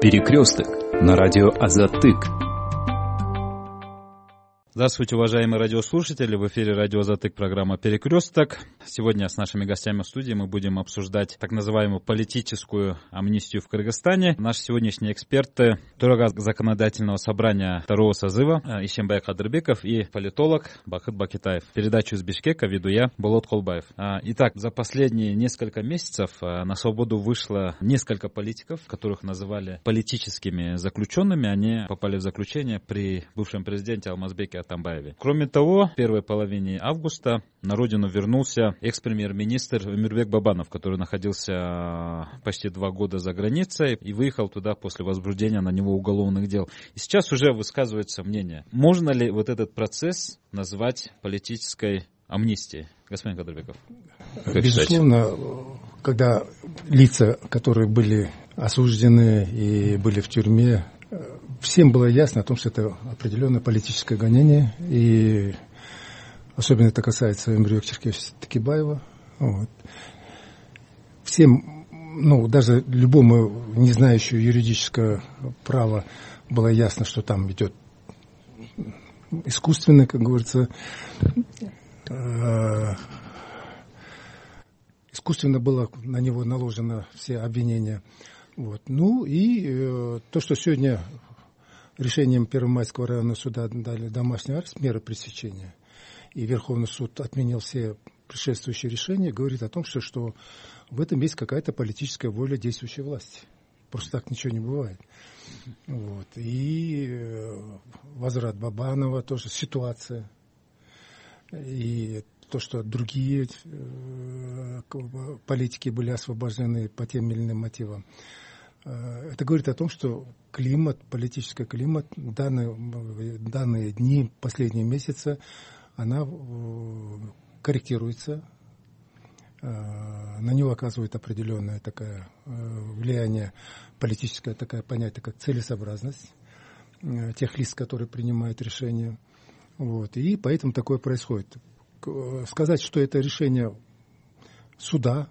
Перекресток на радио Азатык. Здравствуйте, уважаемые радиослушатели. В эфире радио «Затык» программа «Перекресток». Сегодня с нашими гостями в студии мы будем обсуждать так называемую политическую амнистию в Кыргызстане. Наши сегодняшние эксперты – Турага законодательного собрания второго созыва Ишембай Кадырбеков и политолог Бахыт Бакитаев. Передачу из Бишкека веду я, Болот Колбаев. А, итак, за последние несколько месяцев а, на свободу вышло несколько политиков, которых называли политическими заключенными. Они попали в заключение при бывшем президенте Алмазбеке Атамбаеве. Кроме того, в первой половине августа на родину вернулся экс-премьер-министр Мирбек Бабанов, который находился почти два года за границей и выехал туда после возбуждения на него уголовных дел. И сейчас уже высказывается мнение, можно ли вот этот процесс назвать политической амнистией? Господин Кадырбеков. Безусловно, когда лица, которые были осуждены и были в тюрьме, всем было ясно о том, что это определенное политическое гонение, и особенно это касается Эмбрио Такибаева. Вот. Всем, ну, даже любому не знающему юридического права было ясно, что там идет искусственно, как говорится, э, искусственно было на него наложено все обвинения. Вот. Ну и э, то, что сегодня решением Первомайского районного суда дали домашний арест, меры пресечения, и Верховный суд отменил все предшествующие решения, говорит о том, что, что в этом есть какая-то политическая воля действующей власти. Просто так ничего не бывает. Вот. И э, возврат Бабанова, тоже ситуация. И то, что другие э, политики были освобождены по тем или иным мотивам. Э, это говорит о том, что климат, политический климат, данные, данные дни, последние месяцы, она э, корректируется, э, на него оказывает определенное такое влияние, политическое такое понятие, как целесообразность тех лиц, которые принимают решения. Вот. И поэтому такое происходит. Сказать, что это решение суда,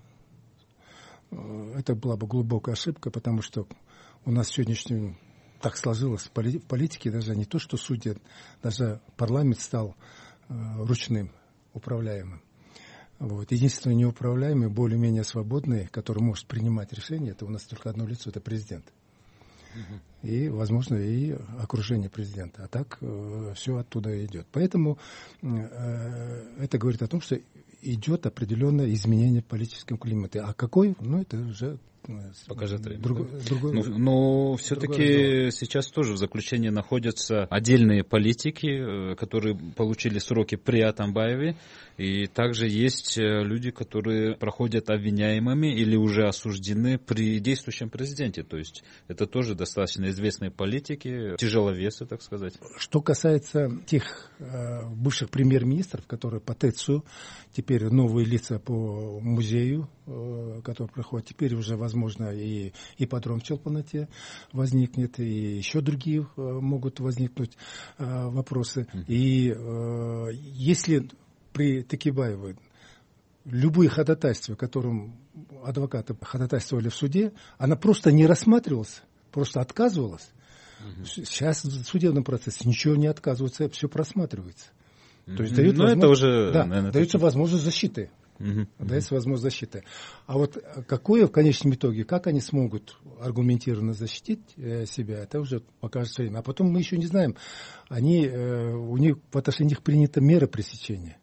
это была бы глубокая ошибка, потому что у нас сегодняшнем так сложилось в политике, даже не то, что судья, даже парламент стал э, ручным, управляемым. Вот. Единственное неуправляемый, более-менее свободный, который может принимать решения, это у нас только одно лицо, это президент. И, возможно, и окружение президента. А так э, все оттуда идет. Поэтому э, это говорит о том, что идет определенное изменение в политическом климате. А какой? Ну, это уже Покажет время. Друг, да? другой, но, но все-таки сейчас тоже в заключении находятся отдельные политики, э, которые получили сроки при Атамбаеве. И также есть э, люди, которые проходят обвиняемыми или уже осуждены при действующем президенте. То есть это тоже достаточно известные политики, тяжеловесы, так сказать. Что касается тех э, бывших премьер-министров, которые по ТЭЦу, теперь новые лица по музею, э, которые проходят, теперь уже, возможно, и ипподром в Челпанате возникнет, и еще другие э, могут возникнуть э, вопросы. И э, если при Такибаеве любые ходатайства, которым адвокаты ходатайствовали в суде, она просто не рассматривалась, просто отказывалась. Угу. Сейчас в судебном процессе ничего не отказывается, все просматривается. То есть дают Но это уже, да, наверное, дается такие... возможность защиты. Угу, дается возможность защиты. А вот какое в конечном итоге, как они смогут аргументированно защитить э, себя, это уже покажет время. А потом мы еще не знаем, они, э, у них в отношении них принята мера пресечения.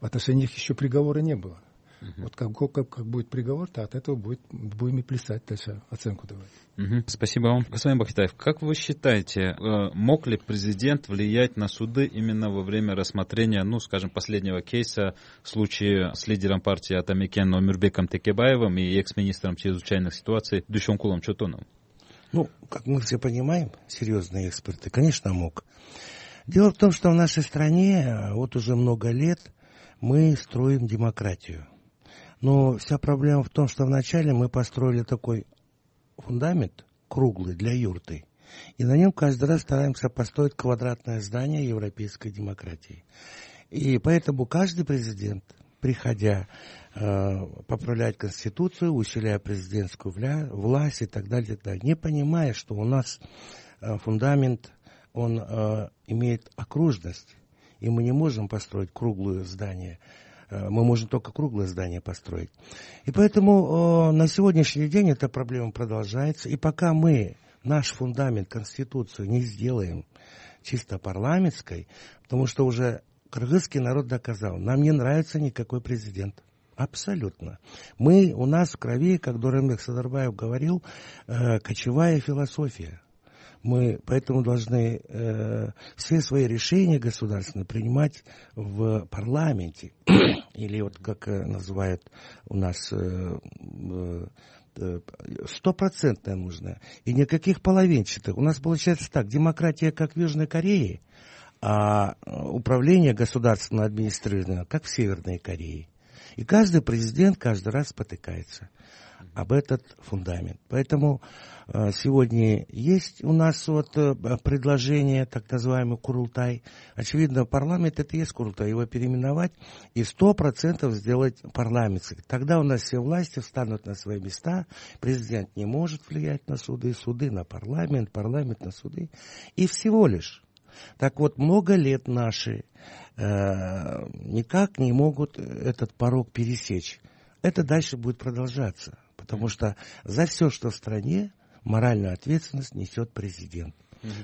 В отношении них еще приговора не было. Угу. Вот как, как, как будет приговор, то от этого будет, будем и плясать дальше, оценку давать. Угу. Спасибо вам. Господин Бахитаев, как вы считаете, э, мог ли президент влиять на суды именно во время рассмотрения, ну, скажем, последнего кейса в случае с лидером партии Атамикен Номербеком Текебаевым и экс-министром чрезвычайных ситуаций Душонкулом Чотоновым? Ну, как мы все понимаем, серьезные эксперты, конечно, мог. Дело в том, что в нашей стране э, вот уже много лет мы строим демократию. Но вся проблема в том, что вначале мы построили такой фундамент круглый для юрты. И на нем каждый раз стараемся построить квадратное здание европейской демократии. И поэтому каждый президент, приходя, э, поправлять Конституцию, усиляя президентскую власть и так далее, и так далее. Не понимая, что у нас э, фундамент, он э, имеет окружность, и мы не можем построить круглое здание, мы можем только круглое здание построить. И поэтому э, на сегодняшний день эта проблема продолжается. И пока мы наш фундамент, Конституцию не сделаем чисто парламентской, потому что уже кыргызский народ доказал, нам не нравится никакой президент. Абсолютно. Мы, у нас в крови, как Дурамбек Садарбаев говорил, э, кочевая философия. Мы поэтому должны э, все свои решения государственные принимать в парламенте. Или вот как э, называют у нас э, э, стопроцентная нужна. И никаких половинчатых. У нас получается так, демократия как в Южной Корее, а управление государственного администрирования как в Северной Корее. И каждый президент каждый раз спотыкается об этот фундамент. Поэтому э, сегодня есть у нас вот э, предложение, так называемый Курултай. Очевидно, парламент это и есть Курултай, его переименовать и сто процентов сделать парламентским. Тогда у нас все власти встанут на свои места, президент не может влиять на суды, суды на парламент, парламент на суды. И всего лишь так вот, много лет наши э, никак не могут этот порог пересечь. Это дальше будет продолжаться. Потому что за все, что в стране, моральную ответственность несет президент.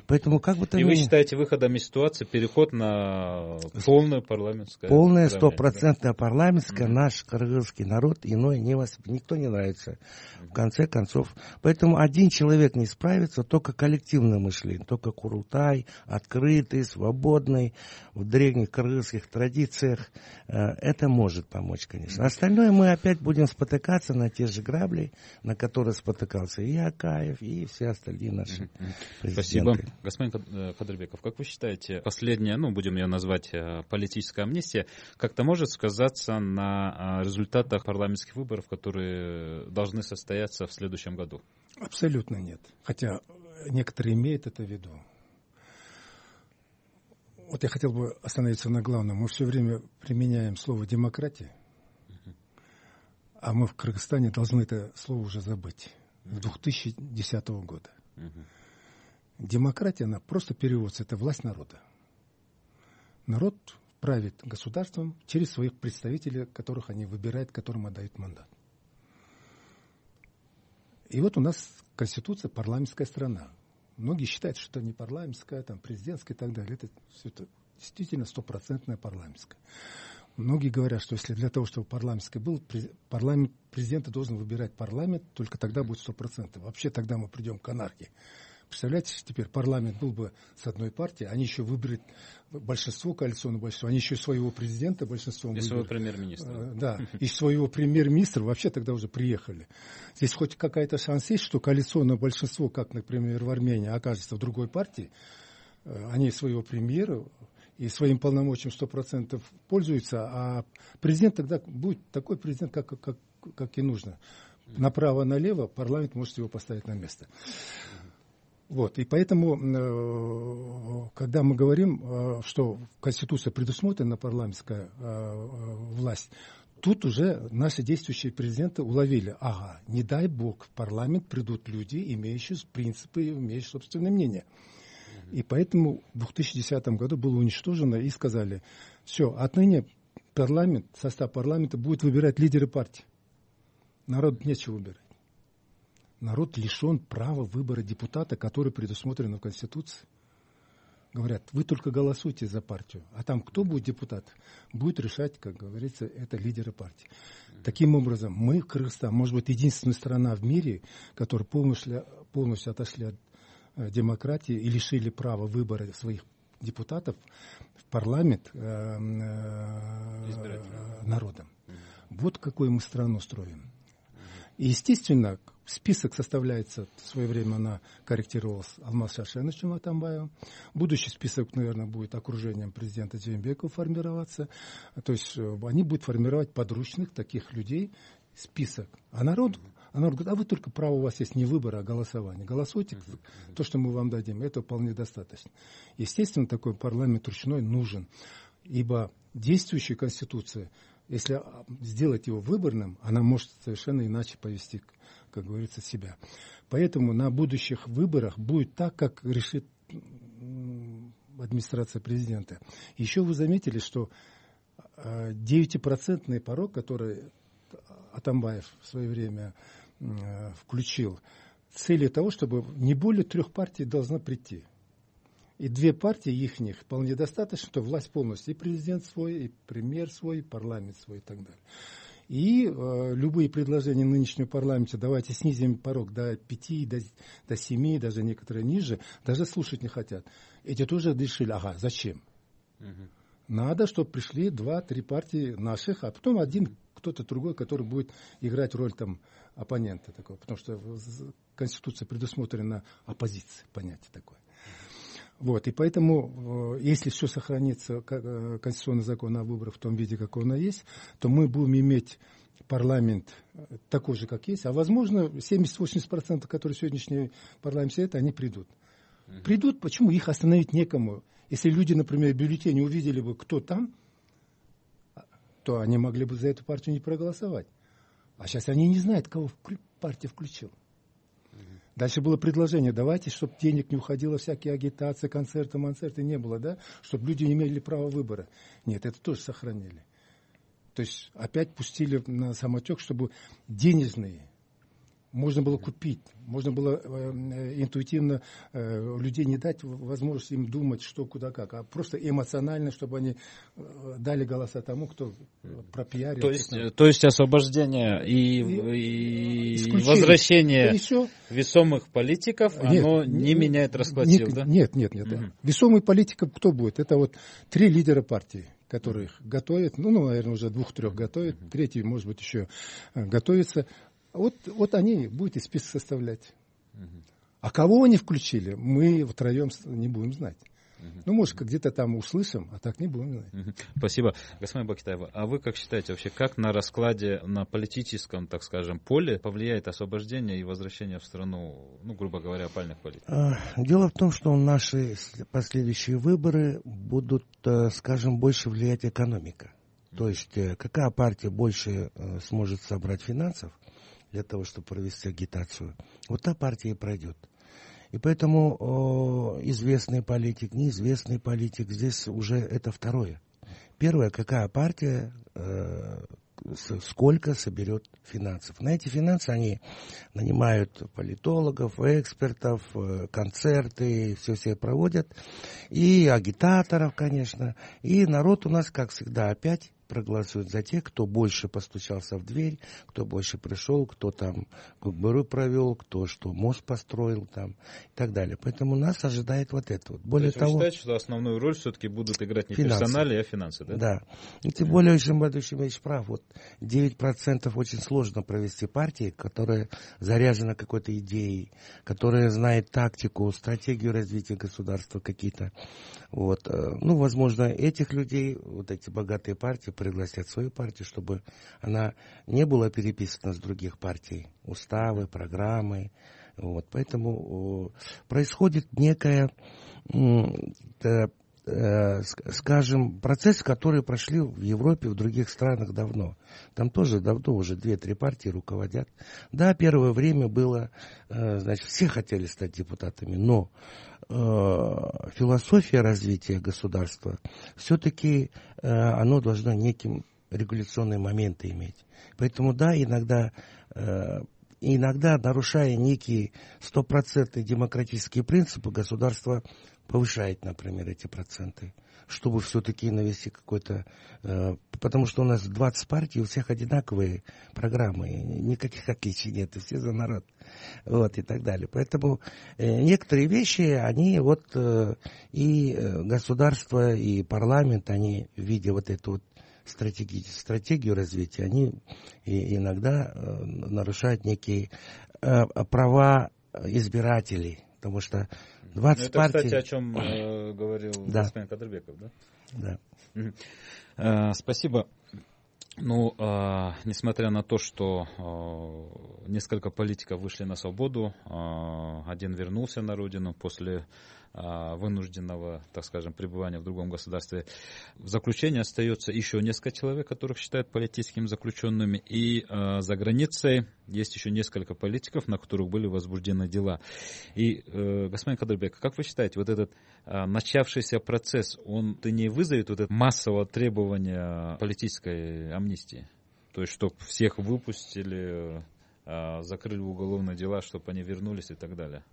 Поэтому как бы то И вы считаете выходом из ситуации переход на полное парламентское? Полное, стопроцентное парламентское, mm наш кыргызский народ иной не вас, никто не нравится. В конце концов. Поэтому один человек не справится, только коллективное мышление, только Курултай, открытый, свободный, в древних кыргызских традициях. Э, это может помочь, конечно. Остальное мы опять будем спотыкаться на те же грабли, на которые спотыкался и Акаев, и все остальные наши президенты. Спасибо. Спасибо. Господин э, Кадрбеков, как вы считаете, последняя, ну, будем ее назвать э, политическая амнистия, как-то может сказаться на э, результатах парламентских выборов, которые должны состояться в следующем году? Абсолютно нет. Хотя некоторые имеют это в виду. Вот я хотел бы остановиться на главном. Мы все время применяем слово «демократия», а мы в Кыргызстане должны это слово уже забыть. С 2010 года. Демократия, она просто переводится, это власть народа. Народ правит государством через своих представителей, которых они выбирают, которым отдают мандат. И вот у нас Конституция парламентская страна. Многие считают, что это не парламентская, там, президентская и так далее. Это все это действительно стопроцентная парламентская. Многие говорят, что если для того, чтобы парламентская был, парламент, президента должен выбирать парламент, только тогда будет сто процентов. Вообще тогда мы придем к анархии. Представляете, теперь парламент был бы с одной партии, они еще выберут большинство, коалиционное большинство, они еще своего президента большинством И своего премьер-министра. Э, да, и своего премьер-министра вообще тогда уже приехали. Здесь хоть какая-то шанс есть, что коалиционное большинство, как, например, в Армении, окажется в другой партии, э, они своего премьера и своим полномочиям 100% пользуются, а президент тогда будет такой президент, как, как, как и нужно. Направо-налево парламент может его поставить на место. Вот, и поэтому, э, когда мы говорим, э, что в Конституции предусмотрена парламентская э, власть, тут уже наши действующие президенты уловили, ага, не дай бог, в парламент придут люди, имеющие принципы, имеющие собственное мнение. И поэтому в 2010 году было уничтожено и сказали, все, отныне парламент, состав парламента будет выбирать лидеры партии. Народ нечего выбирать народ лишен права выбора депутата, который предусмотрен в Конституции. Говорят, вы только голосуйте за партию, а там кто будет депутат, будет решать, как говорится, это лидеры партии. Таким образом, мы, Кыргызстан, может быть, единственная страна в мире, которая полностью, полностью отошли от э, демократии и лишили права выбора своих депутатов в парламент э, э, народом. Вот какую мы страну строим. И, естественно, список составляется, в свое время она корректировалась Алмаз Шашеновичем Атамбаевым. Будущий список, наверное, будет окружением президента Джеймбекова формироваться. То есть э, они будут формировать подручных таких людей, список. А народ, а народ говорит, а вы только право у вас есть не выбора, а голосование. Голосуйте, то, что мы вам дадим, это вполне достаточно. Естественно, такой парламент ручной нужен, ибо действующая Конституция если сделать его выборным, она может совершенно иначе повести, как говорится, себя. Поэтому на будущих выборах будет так, как решит администрация президента. Еще вы заметили, что 9% а, порог, который Атамбаев в свое время а, включил, цели того, чтобы не более трех партий должно прийти. И две партии их вполне достаточно, что власть полностью, и президент свой, и премьер свой, и парламент свой и так далее. И э, любые предложения нынешнего парламента, давайте снизим порог до 5, до, до 7, даже некоторые ниже, даже слушать не хотят. Эти тоже решили, ага, зачем? Угу. Надо, чтобы пришли два-три партии наших, а потом один кто-то другой, который будет играть роль там оппонента такого, потому что в Конституции предусмотрена оппозиция, понятие такое. Вот, и поэтому, э, если все сохранится, э, конституционный закон о выборах в том виде, как он есть, то мы будем иметь парламент э, такой же, как есть, а возможно 70-80%, которые сегодняшний парламент сидят, они придут. Придут, почему? Их остановить некому. Если люди, например, в бюллетене увидели бы, кто там, то они могли бы за эту партию не проголосовать. А сейчас они не знают, кого партия включила. Дальше было предложение, давайте, чтобы денег не уходило, всякие агитации, концерты, концерты не было, да, чтобы люди не имели права выбора. Нет, это тоже сохранили. То есть опять пустили на самотек, чтобы денежные можно было купить, можно было э, интуитивно э, людей не дать возможность им думать, что, куда, как, а просто эмоционально, чтобы они э, дали голоса тому, кто пропиарил. То есть, то есть освобождение и, и, и возвращение и весомых политиков, нет, оно не, не меняет расклад сил, да? Нет, нет, нет. Угу. Да. Весомый политиков кто будет? Это вот три лидера партии которых готовят, ну, ну наверное, уже двух-трех готовят, третий, может быть, еще готовится. Вот, вот они будете список составлять. А кого они включили, мы втроем не будем знать. Ну, может, где-то там услышим, а так не будем знать. Спасибо. Господин Бакитаева, а вы как считаете вообще, как на раскладе, на политическом, так скажем, поле повлияет освобождение и возвращение в страну, ну, грубо говоря, опальных политиков? А, дело в том, что наши последующие выборы будут, э, скажем, больше влиять экономика. То есть, э, какая партия больше э, сможет собрать финансов, для того, чтобы провести агитацию, вот та партия и пройдет. И поэтому о, известный политик, неизвестный политик, здесь уже это второе. Первое, какая партия, э, сколько соберет финансов. На эти финансы они нанимают политологов, экспертов, э, концерты, все-все проводят, и агитаторов, конечно. И народ у нас, как всегда, опять проголосуют за тех, кто больше постучался в дверь, кто больше пришел, кто там Кукбыру провел, кто что мост построил там и так далее. Поэтому нас ожидает вот это вот. Более То есть того, вы считаете, что основную роль все-таки будут играть не финансы. персонали, а финансы, да? Да. И тем более, Бадович имеешь прав, вот 9% очень сложно провести партии, которая заряжена какой-то идеей, которая знает тактику, стратегию развития государства какие-то. Вот. Э, ну, возможно, этих людей, вот эти богатые партии, пригласят свою партию, чтобы она не была переписана с других партий. Уставы, программы. Вот. Поэтому происходит некая э, скажем, процесс, который прошли в Европе, в других странах давно. Там тоже давно уже две-три партии руководят. Да, первое время было, э, значит, все хотели стать депутатами, но философия развития государства, все-таки э, оно должно неким регуляционные моменты иметь. Поэтому да, иногда, э, иногда нарушая некие стопроцентные демократические принципы, государство повышает, например, эти проценты, чтобы все-таки навести какой-то... Э, потому что у нас 20 партий, у всех одинаковые программы, никаких отличий нет, все за народ, вот, и так далее. Поэтому э, некоторые вещи, они вот э, и государство, и парламент, они, видя вот эту вот стратегию, стратегию развития, они и иногда нарушают некие права избирателей, потому что 20 ну, это, партий... кстати, о чем э, говорил да. господин Кадырбеков, да? Да. Э, спасибо. Ну, э, несмотря на то, что э, несколько политиков вышли на свободу, э, один вернулся на родину после вынужденного, так скажем, пребывания в другом государстве. В заключении остается еще несколько человек, которых считают политическими заключенными, и а, за границей есть еще несколько политиков, на которых были возбуждены дела. И, э, господин Кадрбек, как вы считаете, вот этот а, начавшийся процесс, он не вызовет вот это массового требования политической амнистии? То есть, чтобы всех выпустили, а, закрыли уголовные дела, чтобы они вернулись и так далее?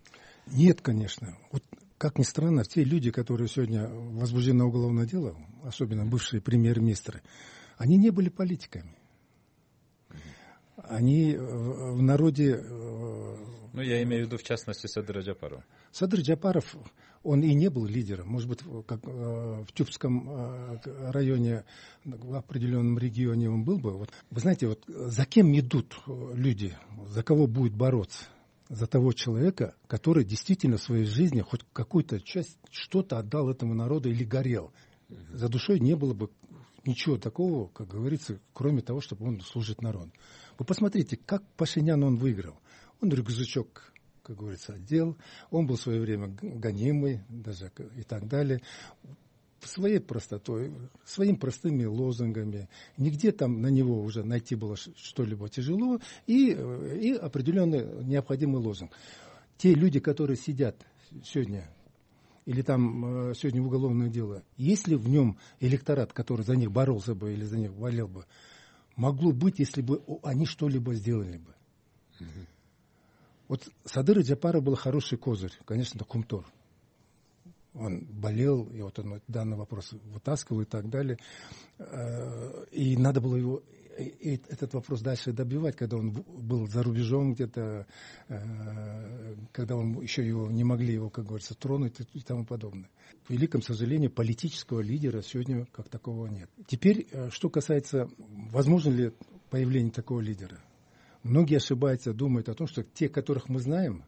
Нет, конечно. Вот как ни странно, те люди, которые сегодня возбуждены уголовное дело, особенно бывшие премьер-министры, они не были политиками. Они в народе... Э, ну, я имею в виду, в частности, Садыр Джапаров. Садыр Джапаров, он и не был лидером. Может быть, как э, в Тюбском э, районе, в определенном регионе он был бы. Вот, вы знаете, вот за кем идут люди, за кого будет бороться? За того человека, который действительно в своей жизни хоть какую-то часть, что-то отдал этому народу или горел. За душой не было бы ничего такого, как говорится, кроме того, чтобы он служит народу. Вы посмотрите, как Пашинян он выиграл. Он рюкзачок, как говорится, отдел. Он был в свое время гонимый, даже и так далее. Своей простотой, своими простыми лозунгами. Нигде там на него уже найти было что-либо тяжело. И, и определенный необходимый лозунг. Те люди, которые сидят сегодня или там э, сегодня уголовное дело, есть ли в нем электорат, который за них боролся бы или за них болел бы, могло быть, если бы они что-либо сделали бы. Угу. Вот Садыр Джапара был хороший козырь, конечно, Кумтор. Он болел, и вот он данный вопрос вытаскивал и так далее. Э, и надо было его этот вопрос дальше добивать, когда он был за рубежом где-то, э, когда он еще его не могли его, как говорится, тронуть и тому подобное. К великому сожалению, политического лидера сегодня как такого нет. Теперь, э, что касается, возможно ли появление такого лидера. Многие ошибаются, думают о том, что те, которых мы знаем,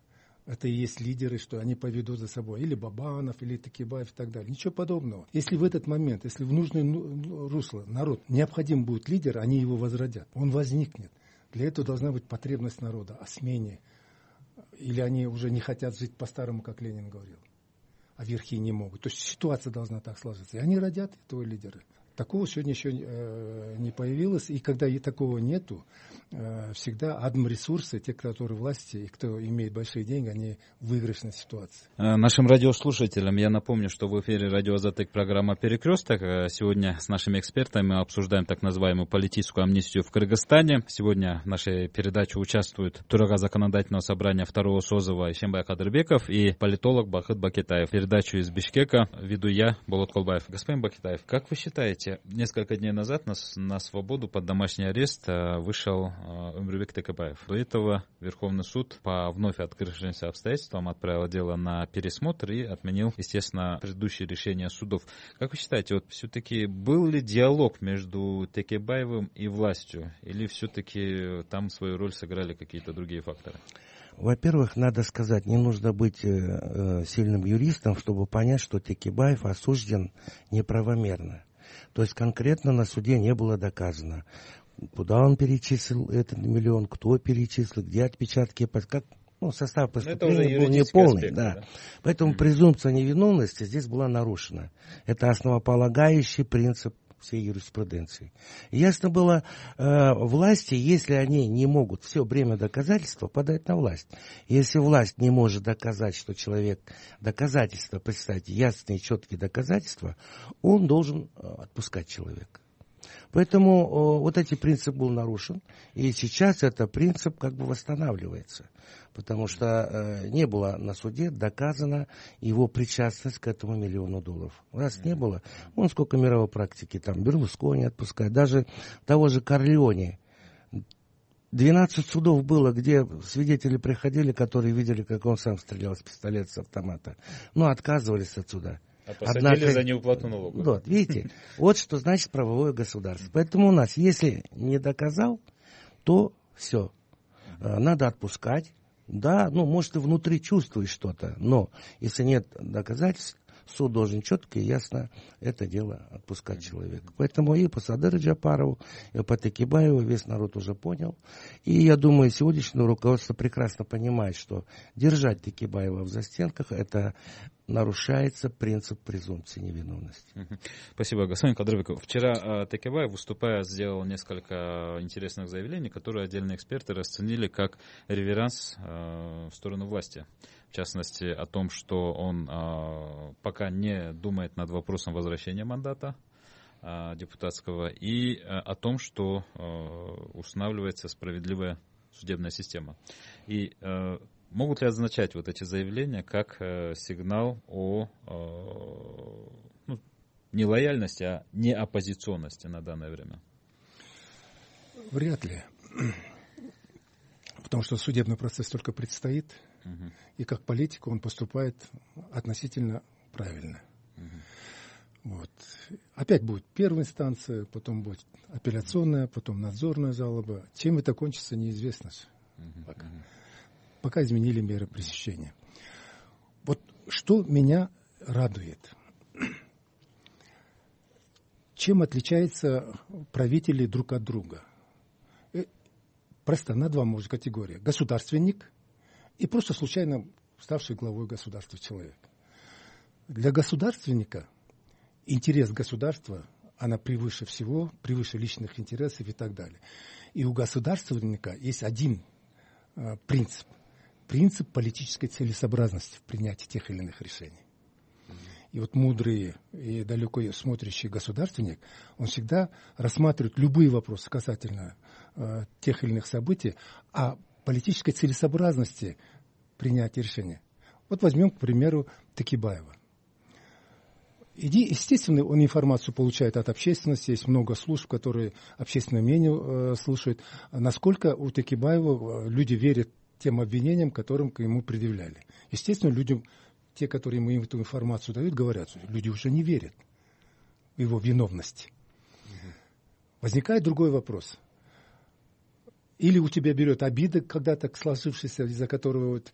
это и есть лидеры, что они поведут за собой. Или Бабанов, или Такибаев и так далее. Ничего подобного. Если в этот момент, если в нужное ну, ну, русло народ необходим будет лидер, они его возродят. Он возникнет. Для этого должна быть потребность народа о смене. Или они уже не хотят жить по-старому, как Ленин говорил. А верхи не могут. То есть ситуация должна так сложиться. И они родят этого лидера. Такого сегодня еще э, не появилось, и когда и такого нету, э, всегда адм-ресурсы, те, которые власти и кто имеет большие деньги, они в выигрышной ситуации. Э, нашим радиослушателям я напомню, что в эфире радио «Затык» программа «Перекресток». Сегодня с нашими экспертами мы обсуждаем так называемую политическую амнистию в Кыргызстане. Сегодня в нашей передаче участвуют Турага законодательного собрания второго созыва Ишембай Кадырбеков и политолог Бахыт Бакетаев. Передачу из Бишкека веду я, Болот Колбаев. Господин Бакетаев, как вы считаете, кстати, несколько дней назад на, на свободу под домашний арест э, вышел э, Умрубек Текабаев. До этого Верховный суд по вновь открывшимся обстоятельствам отправил дело на пересмотр и отменил, естественно, предыдущие решения судов. Как вы считаете, вот все-таки был ли диалог между Текебаевым и властью? Или все-таки там свою роль сыграли какие-то другие факторы? Во-первых, надо сказать, не нужно быть э, э сильным юристом, чтобы понять, что Текибаев осужден неправомерно. То есть конкретно на суде не было доказано, куда он перечислил этот миллион, кто перечислил, где отпечатки, как ну, состав преступления был неполный. Аспект, да. Да. Поэтому mm-hmm. презумпция невиновности здесь была нарушена. Это основополагающий принцип всей юриспруденции. ясно было э, власти, если они не могут все время доказательства подать на власть. Если власть не может доказать, что человек доказательства, представьте, ясные, четкие доказательства, он должен э, отпускать человека. Поэтому э, вот этот принцип был нарушен, и сейчас этот принцип как бы восстанавливается, потому что э, не было на суде доказана его причастность к этому миллиону долларов. Раз не было, он сколько мировой практики, там Берлускони отпускает, даже того же Корлеоне, 12 судов было, где свидетели приходили, которые видели, как он сам стрелял с пистолета, с автомата. Но отказывались отсюда. А посадили Однако, за неуплату налогов. Вот, видите, вот что значит правовое государство. Поэтому у нас, если не доказал, то все. Э, надо отпускать. Да, ну, может, и внутри чувствуешь что-то, но если нет доказательств, суд должен четко и ясно это дело отпускать человека. Поэтому и по Садыру Джапарову, и по Такибаеву весь народ уже понял. И я думаю, сегодняшнее руководство прекрасно понимает, что держать Такибаева в застенках это нарушается принцип презумпции невиновности. Спасибо, господин Кадровиков. Вчера Текебаев, выступая, сделал несколько интересных заявлений, которые отдельные эксперты расценили как реверанс в сторону власти. В частности, о том, что он пока не думает над вопросом возвращения мандата депутатского и о том, что устанавливается справедливая судебная система. И Могут ли означать вот эти заявления как э, сигнал о э, ну, не лояльности, а не оппозиционности на данное время? Вряд ли. Потому что судебный процесс только предстоит, угу. и как политик он поступает относительно правильно. Угу. Вот. Опять будет первая инстанция, потом будет апелляционная, потом надзорная жалоба. Чем это кончится, неизвестно угу. пока. Угу пока изменили меры пресечения. Вот что меня радует. Чем отличаются правители друг от друга? Э, просто на два может категория. Государственник и просто случайно ставший главой государства человек. Для государственника интерес государства, она превыше всего, превыше личных интересов и так далее. И у государственника есть один э, принцип принцип политической целесообразности в принятии тех или иных решений. И вот мудрый и далеко смотрящий государственник, он всегда рассматривает любые вопросы касательно э, тех или иных событий, а политической целесообразности принятия решения. Вот возьмем, к примеру, Такибаева. Иди, естественно, он информацию получает от общественности, есть много служб, которые общественное мнение э, слушают. Насколько у Такибаева э, люди верят тем обвинениям, которым к ему предъявляли. Естественно, людям, те, которые ему эту информацию дают, говорят, что люди уже не верят в его виновность. Угу. Возникает другой вопрос. Или у тебя берет обида когда-то сложившаяся, из-за которого вот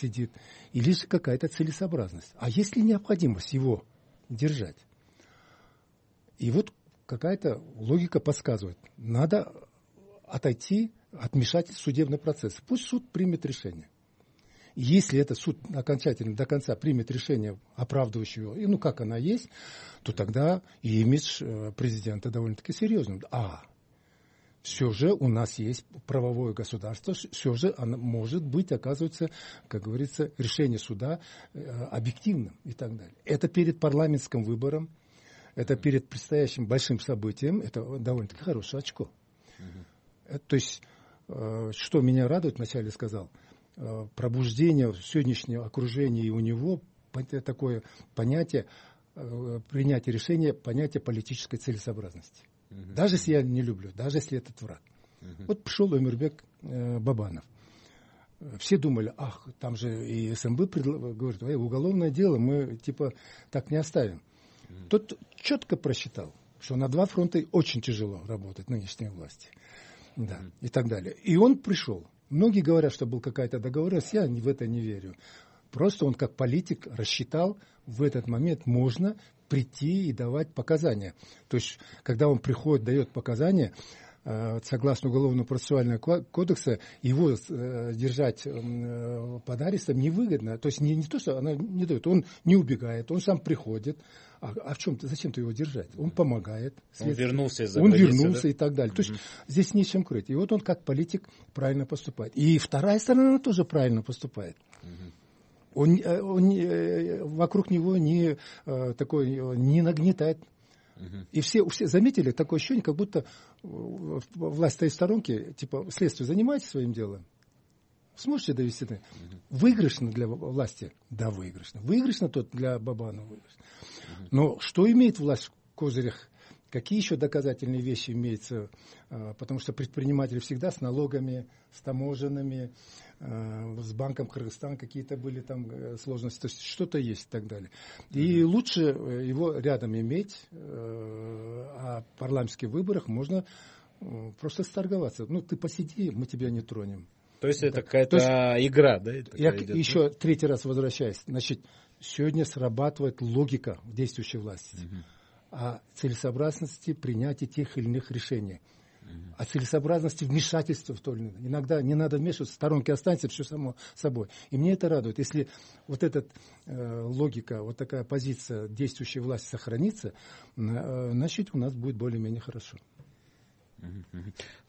сидит, или же какая-то целесообразность. А есть ли необходимость его держать? И вот какая-то логика подсказывает. Надо отойти от вмешательства в судебный процесс. Пусть суд примет решение. Если этот суд окончательно до конца примет решение, оправдывающее его, и ну как она есть, то тогда имидж э, президента довольно-таки серьезный. А все же у нас есть правовое государство, все же оно может быть, оказывается, как говорится, решение суда э, объективным и так далее. Это перед парламентским выбором, это перед предстоящим большим событием, это довольно-таки хорошее очко. Угу. То есть что меня радует, вначале сказал, э, пробуждение в сегодняшнем окружении у него такое понятие, э, принятие решения, понятие политической целесообразности. Угу. Даже если я не люблю, даже если этот враг. Угу. Вот пришел Эмирбек Бабанов. Все думали, ах, там же и СМБ предл... говорит, уголовное дело мы типа так не оставим. Угу. Тот четко просчитал, что на два фронта очень тяжело работать нынешней власти да, и так далее. И он пришел. Многие говорят, что был какая-то договоренность, я в это не верю. Просто он как политик рассчитал, в этот момент можно прийти и давать показания. То есть, когда он приходит, дает показания, согласно Уголовного процессуального кодекса, его э, держать э, под арестом невыгодно. То есть не, не то, что она не дает, он не убегает, он сам приходит, а, а в чем ты, зачем ты его держать? Он помогает. Он вернулся из-за Он границы, вернулся да? и так далее. Mm-hmm. То есть здесь нечем крыть. И вот он как политик правильно поступает. И вторая сторона тоже правильно поступает. Mm-hmm. Он, э, он, э, вокруг него не, э, такой, не нагнетает И все, все заметили такое ощущение, как будто власть стоит в сторонке, типа, следствие, занимайтесь своим делом. Сможете довести? Угу. Выигрышно для власти? Да, выигрышно. Выигрышно тот для Бабанова выигрышно. Но что имеет власть в козырях? Какие еще доказательные вещи имеются? А, потому что предприниматели всегда с налогами, с таможенными, с банком Кыргызстан какие-то были там э, сложности. То есть что-то есть и так далее. И угу. лучше э, его рядом иметь, э, а в парламентских выборах можно просто сторговаться. Ну, ты посиди, мы тебя не тронем. То есть это какая-то игра, да? Я идет, еще да? третий раз возвращаюсь. Значит, сегодня срабатывает логика действующей власти угу. о целесообразности принятия тех или иных решений. О целесообразности вмешательства в то или иное. Иногда не надо вмешиваться, в сторонке останется все само собой. И мне это радует. Если вот эта э, логика, вот такая позиция действующей власти сохранится, э, значит, у нас будет более-менее хорошо.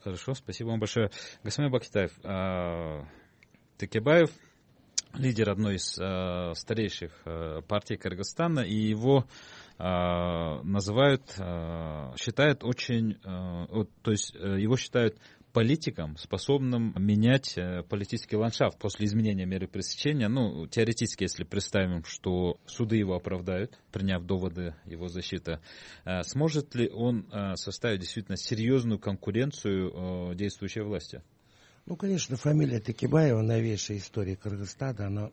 Хорошо, спасибо вам большое. Господин Бакитаев, э, Текебаев, лидер одной из э, старейших э, партий Кыргызстана, и его называют, а, считают очень, а, то есть э, его считают политиком, способным менять э, политический ландшафт после изменения меры пресечения. Ну, теоретически, если представим, что суды его оправдают, приняв доводы его защиты, сможет ли он составить действительно серьезную конкуренцию действующей власти? Ну, конечно, фамилия Текибаева, новейшая история Кыргызстана, она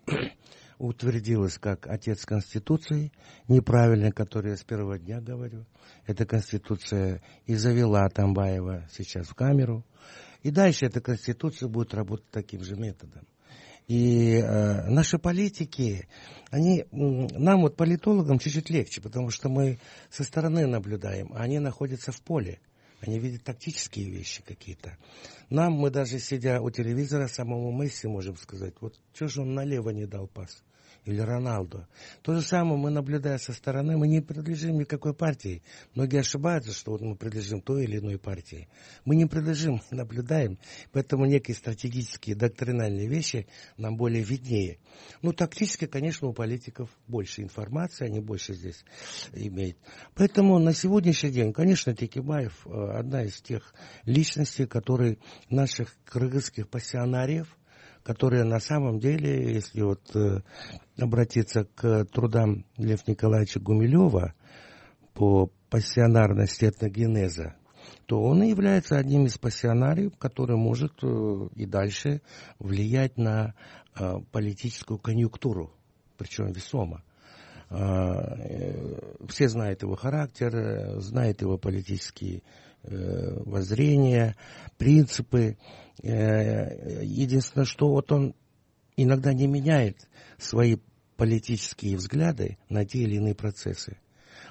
утвердилась как отец Конституции, неправильно, который я с первого дня говорю. Эта Конституция и завела Тамбаева сейчас в камеру. И дальше эта Конституция будет работать таким же методом. И э, наши политики, они, нам вот политологам чуть-чуть легче, потому что мы со стороны наблюдаем, а они находятся в поле. Они видят тактические вещи какие-то. Нам, мы даже сидя у телевизора, самому Месси можем сказать, вот что же он налево не дал пас или Роналду. То же самое мы, наблюдая со стороны, мы не принадлежим никакой партии. Многие ошибаются, что вот мы принадлежим той или иной партии. Мы не принадлежим, наблюдаем, поэтому некие стратегические, доктринальные вещи нам более виднее. Ну, тактически, конечно, у политиков больше информации, они больше здесь имеют. Поэтому на сегодняшний день, конечно, Текимаев э, одна из тех личностей, которые наших кыргызских пассионариев – которые на самом деле, если вот э, обратиться к трудам Лев Николаевича Гумилева по пассионарности этногенеза, то он и является одним из пассионариев, который может э, и дальше влиять на э, политическую конъюнктуру, причем весомо. Все знают его характер, знают его политические воззрения, принципы. Э, единственное, что вот он иногда не меняет свои политические взгляды на те или иные процессы.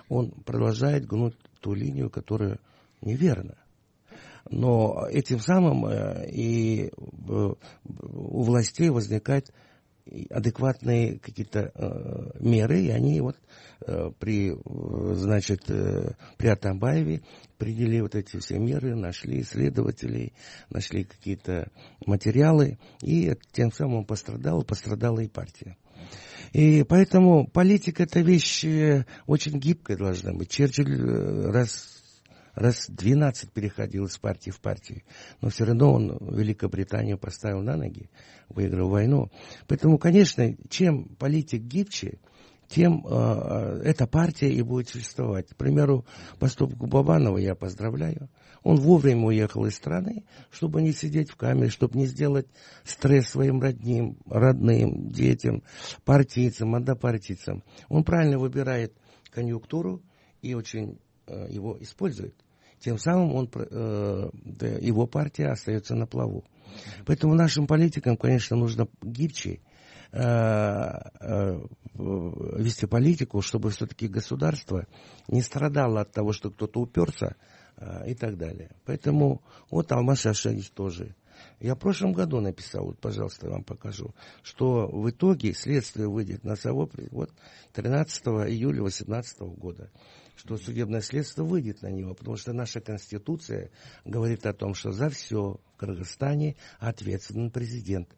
Он продолжает гнуть ту линию, которая неверна. Но этим самым э, и у властей возникает адекватные какие-то э, меры, и они вот э, при, значит, э, при Атамбаеве приняли вот эти все меры, нашли исследователей, нашли какие-то материалы, и тем самым пострадала, пострадала и партия. И поэтому политика это вещь э, очень гибкая должна быть. Черчилль э, раз раз 12 переходил из партии в партию, но все равно он Великобританию поставил на ноги, выиграл войну. Поэтому, конечно, чем политик гибче, тем э, эта партия и будет существовать. К примеру, поступку Бабанова я поздравляю. Он вовремя уехал из страны, чтобы не сидеть в камере, чтобы не сделать стресс своим родним, родным, детям, партийцам, однопартийцам. Он правильно выбирает конъюнктуру и очень его использует. Тем самым он, э, его партия остается на плаву. Поэтому нашим политикам, конечно, нужно гибче э, вести политику, чтобы все-таки государство не страдало от того, что кто-то уперся и так далее. Поэтому вот Алмаз Шашевич тоже. Я в прошлом году написал, вот, пожалуйста, я вам покажу, что в итоге следствие выйдет на совок вот 13 июля 2018 года что судебное следствие выйдет на него, потому что наша Конституция говорит о том, что за все в Кыргызстане ответственен президент.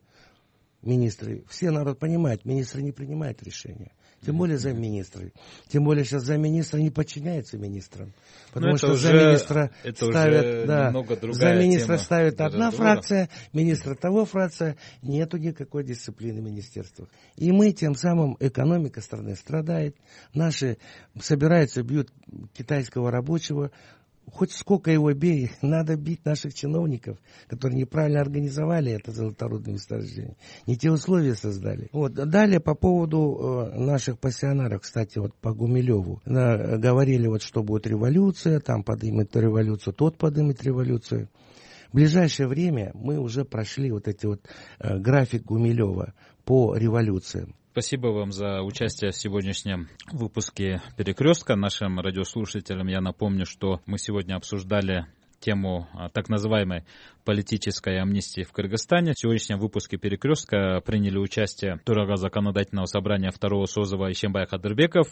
Министры, все народ понимает, министры не принимают решения. Тем более замминистры. Тем более сейчас замминистра не подчиняется министрам. Потому Но что замминистра ставят, да, замминистра ставит одна фракция, министра того фракция, нету никакой дисциплины в министерствах. И мы тем самым, экономика страны страдает, наши собираются, бьют китайского рабочего, хоть сколько его бей, надо бить наших чиновников, которые неправильно организовали это золоторудное месторождение, не те условия создали. Вот. Далее по поводу э, наших пассионаров, кстати, вот по Гумилеву, э, говорили, вот, что будет революция, там поднимет революцию, тот поднимет революцию. В ближайшее время мы уже прошли вот эти вот э, график Гумилева по революциям. Спасибо вам за участие в сегодняшнем выпуске «Перекрестка». Нашим радиослушателям я напомню, что мы сегодня обсуждали тему а, так называемой политической амнистии в Кыргызстане. В сегодняшнем выпуске «Перекрестка» приняли участие Турага законодательного собрания второго созыва Ищенбай Хадырбеков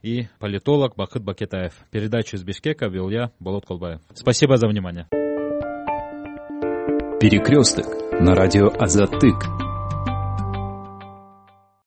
и политолог Бахыт Бакетаев. Передачу из Бишкека вел я, Болот Колбаев. Спасибо за внимание. Перекресток на радио Азатык.